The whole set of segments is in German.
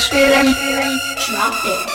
Hörspielen Schwabe.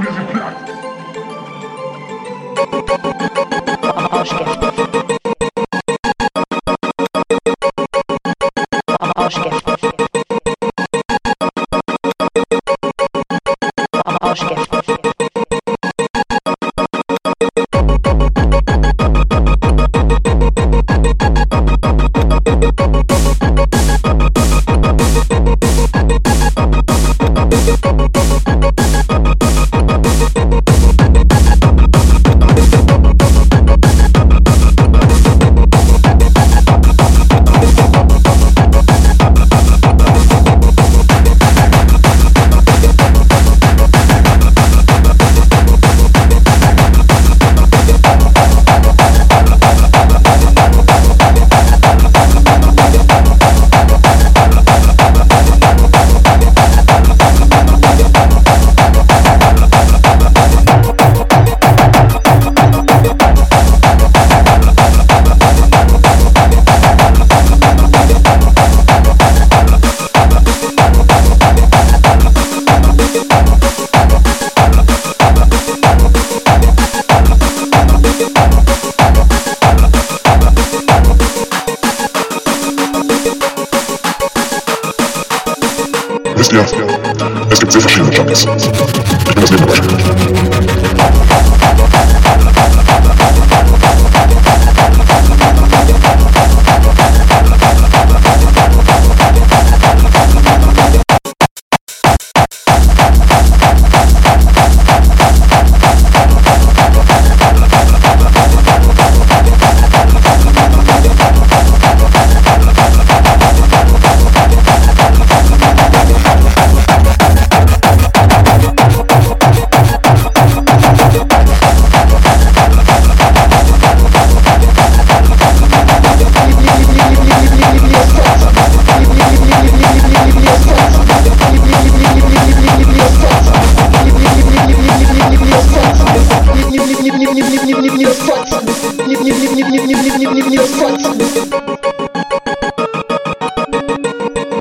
music.